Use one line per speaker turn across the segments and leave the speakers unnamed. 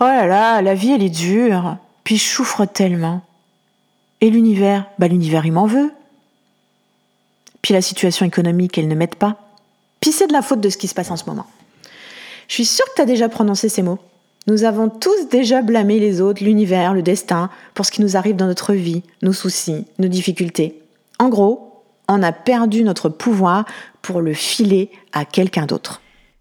Oh là là, la vie elle est dure, puis je souffre tellement. Et l'univers, bah l'univers il m'en veut. Puis la situation économique elle ne m'aide pas. Puis c'est de la faute de ce qui se passe en ce moment. Je suis sûre que tu as déjà prononcé ces mots. Nous avons tous déjà blâmé les autres, l'univers, le destin, pour ce qui nous arrive dans notre vie, nos soucis, nos difficultés. En gros, on a perdu notre pouvoir pour le filer à quelqu'un d'autre.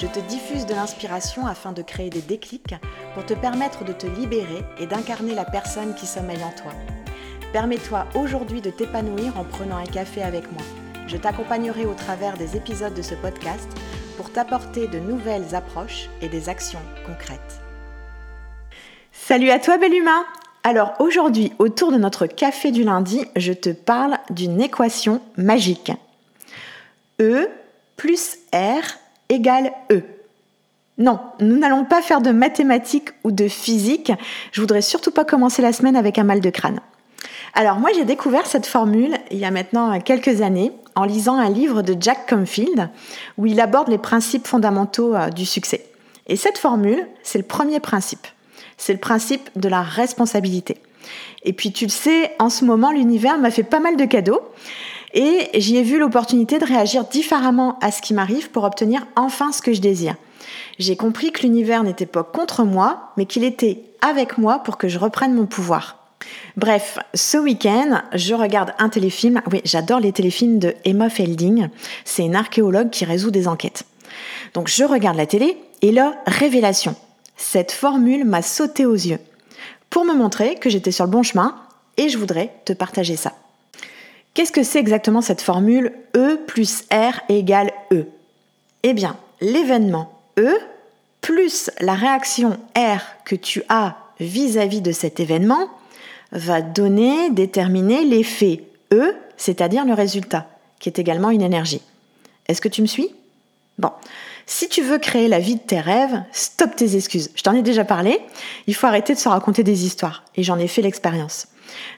Je te diffuse de l'inspiration afin de créer des déclics pour te permettre de te libérer et d'incarner la personne qui sommeille en toi. Permets-toi aujourd'hui de t'épanouir en prenant un café avec moi. Je t'accompagnerai au travers des épisodes de ce podcast pour t'apporter de nouvelles approches et des actions concrètes.
Salut à toi bel humain Alors aujourd'hui, autour de notre café du lundi, je te parle d'une équation magique. E plus R égale E. Non, nous n'allons pas faire de mathématiques ou de physique. Je voudrais surtout pas commencer la semaine avec un mal de crâne. Alors moi j'ai découvert cette formule il y a maintenant quelques années en lisant un livre de Jack Comfield où il aborde les principes fondamentaux euh, du succès. Et cette formule, c'est le premier principe. C'est le principe de la responsabilité. Et puis tu le sais, en ce moment l'univers m'a fait pas mal de cadeaux. Et j'y ai vu l'opportunité de réagir différemment à ce qui m'arrive pour obtenir enfin ce que je désire. J'ai compris que l'univers n'était pas contre moi, mais qu'il était avec moi pour que je reprenne mon pouvoir. Bref, ce week-end, je regarde un téléfilm. Oui, j'adore les téléfilms de Emma Felding. C'est une archéologue qui résout des enquêtes. Donc je regarde la télé et là, révélation. Cette formule m'a sauté aux yeux pour me montrer que j'étais sur le bon chemin et je voudrais te partager ça. Qu'est-ce que c'est exactement cette formule E plus R égale E? Eh bien, l'événement E plus la réaction R que tu as vis-à-vis de cet événement va donner, déterminer l'effet E, c'est-à-dire le résultat, qui est également une énergie. Est-ce que tu me suis? Bon, si tu veux créer la vie de tes rêves, stop tes excuses. Je t'en ai déjà parlé, il faut arrêter de se raconter des histoires, et j'en ai fait l'expérience.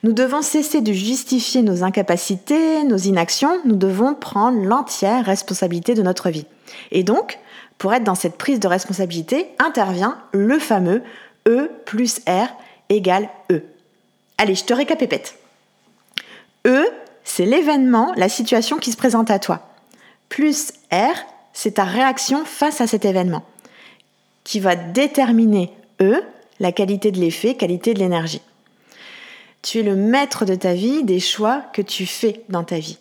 Nous devons cesser de justifier nos incapacités, nos inactions, nous devons prendre l'entière responsabilité de notre vie. Et donc, pour être dans cette prise de responsabilité, intervient le fameux E plus R égale E. Allez, je te récapépète. E, c'est l'événement, la situation qui se présente à toi. Plus R, c'est ta réaction face à cet événement, qui va déterminer E, la qualité de l'effet, qualité de l'énergie. Tu es le maître de ta vie, des choix que tu fais dans ta vie.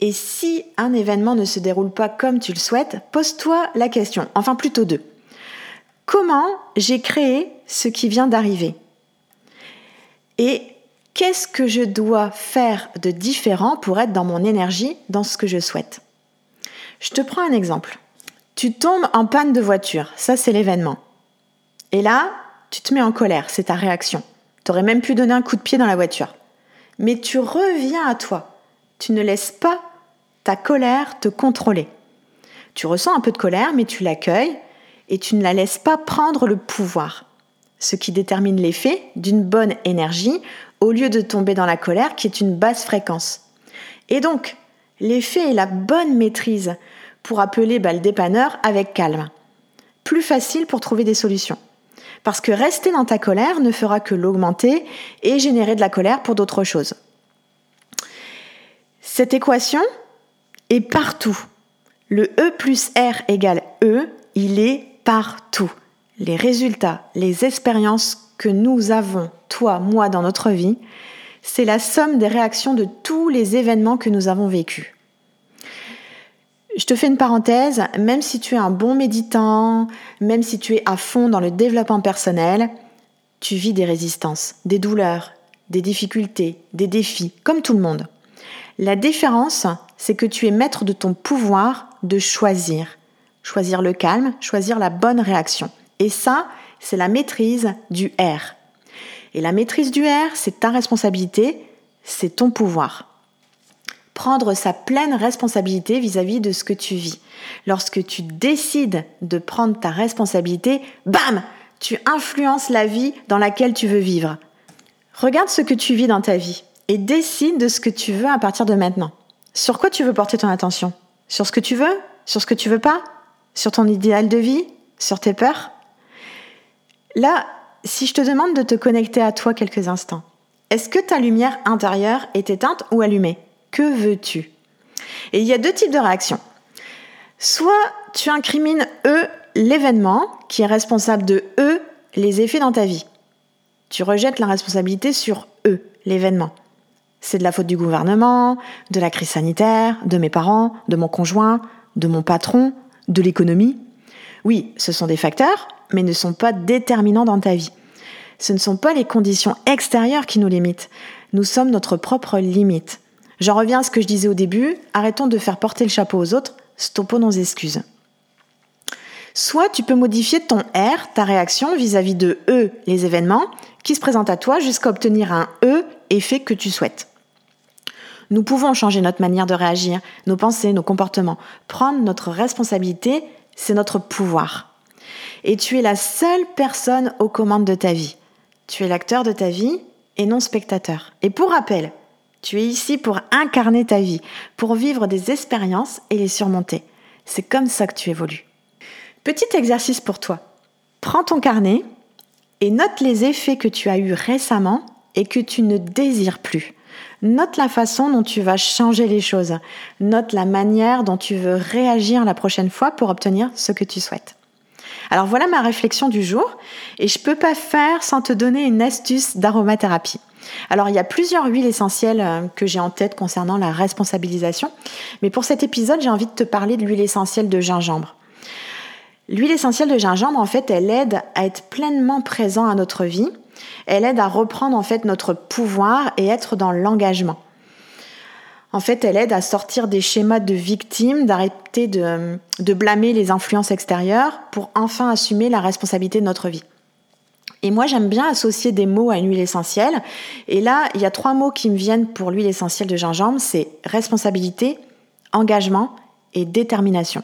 Et si un événement ne se déroule pas comme tu le souhaites, pose-toi la question, enfin plutôt deux. Comment j'ai créé ce qui vient d'arriver? Et qu'est-ce que je dois faire de différent pour être dans mon énergie, dans ce que je souhaite? Je te prends un exemple. Tu tombes en panne de voiture, ça c'est l'événement. Et là, tu te mets en colère, c'est ta réaction. T'aurais même pu donner un coup de pied dans la voiture. Mais tu reviens à toi. Tu ne laisses pas ta colère te contrôler. Tu ressens un peu de colère, mais tu l'accueilles et tu ne la laisses pas prendre le pouvoir. Ce qui détermine l'effet d'une bonne énergie au lieu de tomber dans la colère qui est une basse fréquence. Et donc, l'effet est la bonne maîtrise pour appeler bah, le dépanneur avec calme. Plus facile pour trouver des solutions. Parce que rester dans ta colère ne fera que l'augmenter et générer de la colère pour d'autres choses. Cette équation est partout. Le E plus R égale E, il est partout. Les résultats, les expériences que nous avons, toi, moi, dans notre vie, c'est la somme des réactions de tous les événements que nous avons vécus. Je te fais une parenthèse, même si tu es un bon méditant, même si tu es à fond dans le développement personnel, tu vis des résistances, des douleurs, des difficultés, des défis, comme tout le monde. La différence, c'est que tu es maître de ton pouvoir de choisir. Choisir le calme, choisir la bonne réaction. Et ça, c'est la maîtrise du R. Et la maîtrise du R, c'est ta responsabilité, c'est ton pouvoir. Prendre sa pleine responsabilité vis-à-vis de ce que tu vis. Lorsque tu décides de prendre ta responsabilité, bam, tu influences la vie dans laquelle tu veux vivre. Regarde ce que tu vis dans ta vie et décide de ce que tu veux à partir de maintenant. Sur quoi tu veux porter ton attention? Sur ce que tu veux? Sur ce que tu veux pas? Sur ton idéal de vie? Sur tes peurs? Là, si je te demande de te connecter à toi quelques instants, est-ce que ta lumière intérieure est éteinte ou allumée? Que veux-tu? Et il y a deux types de réactions. Soit tu incrimines eux l'événement qui est responsable de eux les effets dans ta vie. Tu rejettes la responsabilité sur eux, l'événement. C'est de la faute du gouvernement, de la crise sanitaire, de mes parents, de mon conjoint, de mon patron, de l'économie. Oui, ce sont des facteurs, mais ne sont pas déterminants dans ta vie. Ce ne sont pas les conditions extérieures qui nous limitent. Nous sommes notre propre limite. J'en reviens à ce que je disais au début, arrêtons de faire porter le chapeau aux autres, stoppons nos excuses. Soit tu peux modifier ton R, ta réaction vis-à-vis de eux, les événements, qui se présentent à toi jusqu'à obtenir un E, effet que tu souhaites. Nous pouvons changer notre manière de réagir, nos pensées, nos comportements. Prendre notre responsabilité, c'est notre pouvoir. Et tu es la seule personne aux commandes de ta vie. Tu es l'acteur de ta vie et non spectateur. Et pour rappel, tu es ici pour incarner ta vie, pour vivre des expériences et les surmonter. C'est comme ça que tu évolues. Petit exercice pour toi. Prends ton carnet et note les effets que tu as eus récemment et que tu ne désires plus. Note la façon dont tu vas changer les choses. Note la manière dont tu veux réagir la prochaine fois pour obtenir ce que tu souhaites. Alors voilà ma réflexion du jour et je ne peux pas faire sans te donner une astuce d'aromathérapie. Alors il y a plusieurs huiles essentielles euh, que j'ai en tête concernant la responsabilisation, mais pour cet épisode j'ai envie de te parler de l'huile essentielle de gingembre. L'huile essentielle de gingembre, en fait, elle aide à être pleinement présent à notre vie. Elle aide à reprendre en fait notre pouvoir et être dans l'engagement. En fait, elle aide à sortir des schémas de victime, d'arrêter de, de, blâmer les influences extérieures pour enfin assumer la responsabilité de notre vie. Et moi, j'aime bien associer des mots à une huile essentielle. Et là, il y a trois mots qui me viennent pour l'huile essentielle de gingembre, c'est responsabilité, engagement et détermination.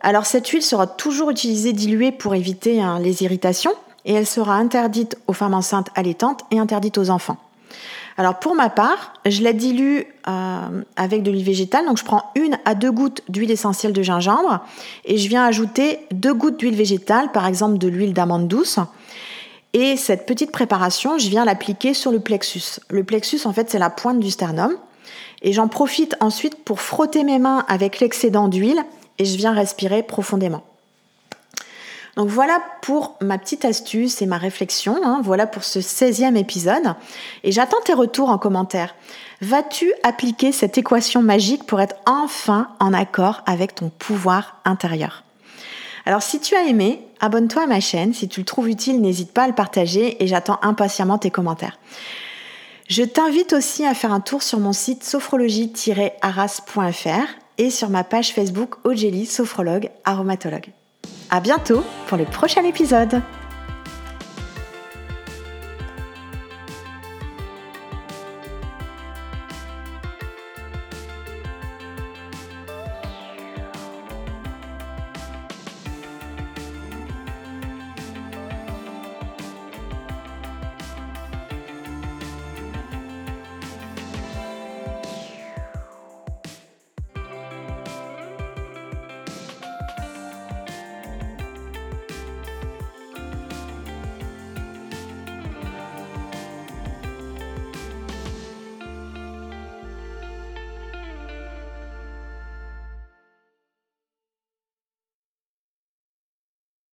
Alors cette huile sera toujours utilisée diluée pour éviter hein, les irritations et elle sera interdite aux femmes enceintes allaitantes et interdite aux enfants. Alors pour ma part, je la dilue euh, avec de l'huile végétale, donc je prends une à deux gouttes d'huile essentielle de gingembre et je viens ajouter deux gouttes d'huile végétale, par exemple de l'huile d'amande douce. Et cette petite préparation, je viens l'appliquer sur le plexus. Le plexus, en fait, c'est la pointe du sternum. Et j'en profite ensuite pour frotter mes mains avec l'excédent d'huile et je viens respirer profondément. Donc voilà pour ma petite astuce et ma réflexion. Hein. voilà pour ce 16e épisode. Et j'attends tes retours en commentaire. Vas-tu appliquer cette équation magique pour être enfin en accord avec ton pouvoir intérieur? Alors si tu as aimé, abonne-toi à ma chaîne. Si tu le trouves utile, n'hésite pas à le partager et j'attends impatiemment tes commentaires. Je t'invite aussi à faire un tour sur mon site sophrologie-arras.fr et sur ma page Facebook Ogeli, sophrologue, aromatologue. À bientôt pour le prochain épisode!